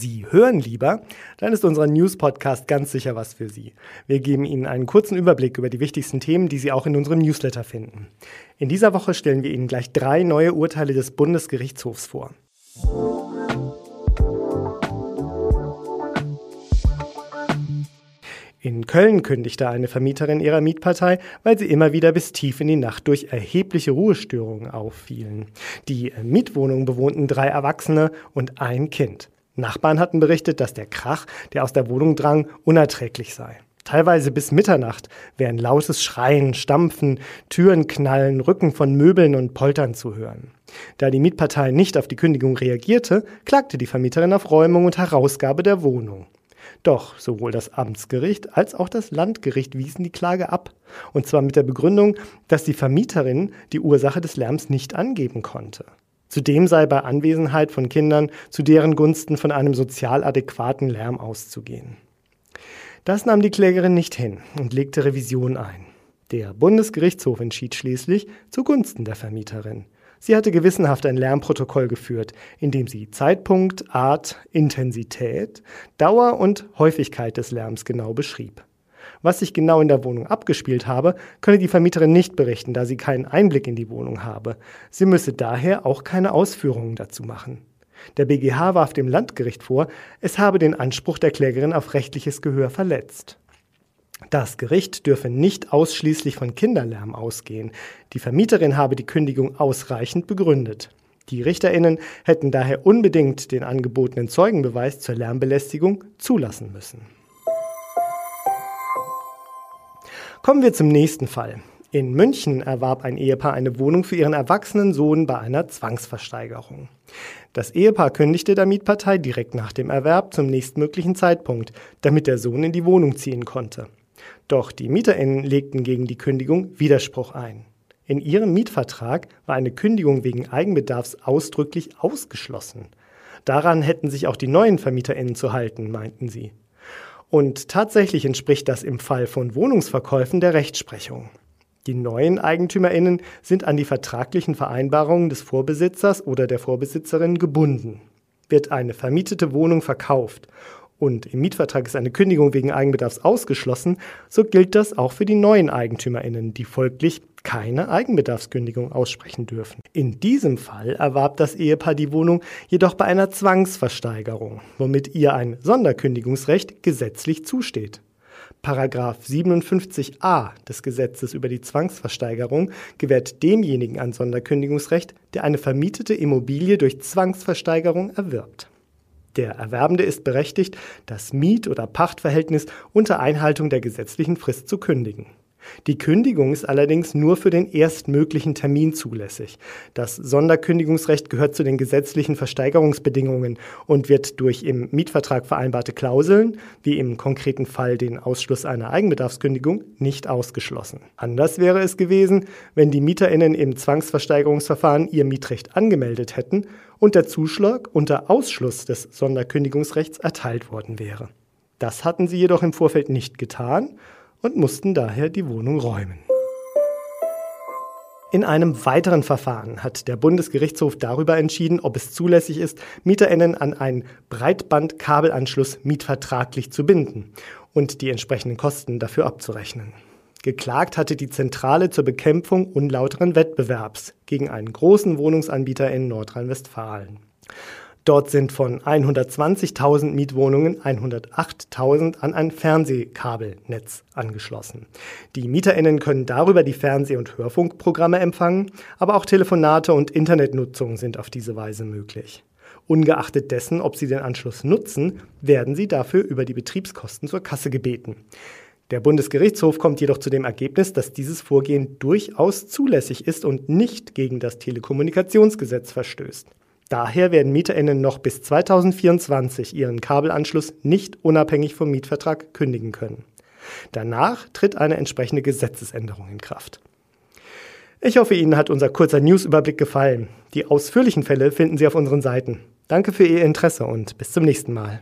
Sie hören lieber, dann ist unser News-Podcast ganz sicher was für Sie. Wir geben Ihnen einen kurzen Überblick über die wichtigsten Themen, die Sie auch in unserem Newsletter finden. In dieser Woche stellen wir Ihnen gleich drei neue Urteile des Bundesgerichtshofs vor. In Köln kündigte eine Vermieterin ihrer Mietpartei, weil sie immer wieder bis tief in die Nacht durch erhebliche Ruhestörungen auffielen. Die Mietwohnung bewohnten drei Erwachsene und ein Kind. Nachbarn hatten berichtet, dass der Krach, der aus der Wohnung drang, unerträglich sei. Teilweise bis Mitternacht wären lautes Schreien, Stampfen, Türen knallen, Rücken von Möbeln und Poltern zu hören. Da die Mietpartei nicht auf die Kündigung reagierte, klagte die Vermieterin auf Räumung und Herausgabe der Wohnung. Doch sowohl das Amtsgericht als auch das Landgericht wiesen die Klage ab. Und zwar mit der Begründung, dass die Vermieterin die Ursache des Lärms nicht angeben konnte. Zudem sei bei Anwesenheit von Kindern zu deren Gunsten von einem sozial adäquaten Lärm auszugehen. Das nahm die Klägerin nicht hin und legte Revision ein. Der Bundesgerichtshof entschied schließlich zugunsten der Vermieterin. Sie hatte gewissenhaft ein Lärmprotokoll geführt, in dem sie Zeitpunkt, Art, Intensität, Dauer und Häufigkeit des Lärms genau beschrieb. Was sich genau in der Wohnung abgespielt habe, könne die Vermieterin nicht berichten, da sie keinen Einblick in die Wohnung habe. Sie müsse daher auch keine Ausführungen dazu machen. Der BGH warf dem Landgericht vor, es habe den Anspruch der Klägerin auf rechtliches Gehör verletzt. Das Gericht dürfe nicht ausschließlich von Kinderlärm ausgehen. Die Vermieterin habe die Kündigung ausreichend begründet. Die Richterinnen hätten daher unbedingt den angebotenen Zeugenbeweis zur Lärmbelästigung zulassen müssen. Kommen wir zum nächsten Fall. In München erwarb ein Ehepaar eine Wohnung für ihren erwachsenen Sohn bei einer Zwangsversteigerung. Das Ehepaar kündigte der Mietpartei direkt nach dem Erwerb zum nächstmöglichen Zeitpunkt, damit der Sohn in die Wohnung ziehen konnte. Doch die MieterInnen legten gegen die Kündigung Widerspruch ein. In ihrem Mietvertrag war eine Kündigung wegen Eigenbedarfs ausdrücklich ausgeschlossen. Daran hätten sich auch die neuen VermieterInnen zu halten, meinten sie. Und tatsächlich entspricht das im Fall von Wohnungsverkäufen der Rechtsprechung. Die neuen EigentümerInnen sind an die vertraglichen Vereinbarungen des Vorbesitzers oder der Vorbesitzerin gebunden. Wird eine vermietete Wohnung verkauft und im Mietvertrag ist eine Kündigung wegen Eigenbedarfs ausgeschlossen, so gilt das auch für die neuen EigentümerInnen, die folglich keine Eigenbedarfskündigung aussprechen dürfen. In diesem Fall erwarb das Ehepaar die Wohnung jedoch bei einer Zwangsversteigerung, womit ihr ein Sonderkündigungsrecht gesetzlich zusteht. Paragraph 57a des Gesetzes über die Zwangsversteigerung gewährt demjenigen ein Sonderkündigungsrecht, der eine vermietete Immobilie durch Zwangsversteigerung erwirbt. Der Erwerbende ist berechtigt, das Miet- oder Pachtverhältnis unter Einhaltung der gesetzlichen Frist zu kündigen. Die Kündigung ist allerdings nur für den erstmöglichen Termin zulässig. Das Sonderkündigungsrecht gehört zu den gesetzlichen Versteigerungsbedingungen und wird durch im Mietvertrag vereinbarte Klauseln, wie im konkreten Fall den Ausschluss einer Eigenbedarfskündigung, nicht ausgeschlossen. Anders wäre es gewesen, wenn die Mieterinnen im Zwangsversteigerungsverfahren ihr Mietrecht angemeldet hätten und der Zuschlag unter Ausschluss des Sonderkündigungsrechts erteilt worden wäre. Das hatten sie jedoch im Vorfeld nicht getan und mussten daher die Wohnung räumen. In einem weiteren Verfahren hat der Bundesgerichtshof darüber entschieden, ob es zulässig ist, Mieterinnen an einen Breitbandkabelanschluss mietvertraglich zu binden und die entsprechenden Kosten dafür abzurechnen. Geklagt hatte die Zentrale zur Bekämpfung unlauteren Wettbewerbs gegen einen großen Wohnungsanbieter in Nordrhein-Westfalen. Dort sind von 120.000 Mietwohnungen 108.000 an ein Fernsehkabelnetz angeschlossen. Die MieterInnen können darüber die Fernseh- und Hörfunkprogramme empfangen, aber auch Telefonate und Internetnutzung sind auf diese Weise möglich. Ungeachtet dessen, ob sie den Anschluss nutzen, werden sie dafür über die Betriebskosten zur Kasse gebeten. Der Bundesgerichtshof kommt jedoch zu dem Ergebnis, dass dieses Vorgehen durchaus zulässig ist und nicht gegen das Telekommunikationsgesetz verstößt. Daher werden MieterInnen noch bis 2024 ihren Kabelanschluss nicht unabhängig vom Mietvertrag kündigen können. Danach tritt eine entsprechende Gesetzesänderung in Kraft. Ich hoffe, Ihnen hat unser kurzer Newsüberblick gefallen. Die ausführlichen Fälle finden Sie auf unseren Seiten. Danke für Ihr Interesse und bis zum nächsten Mal.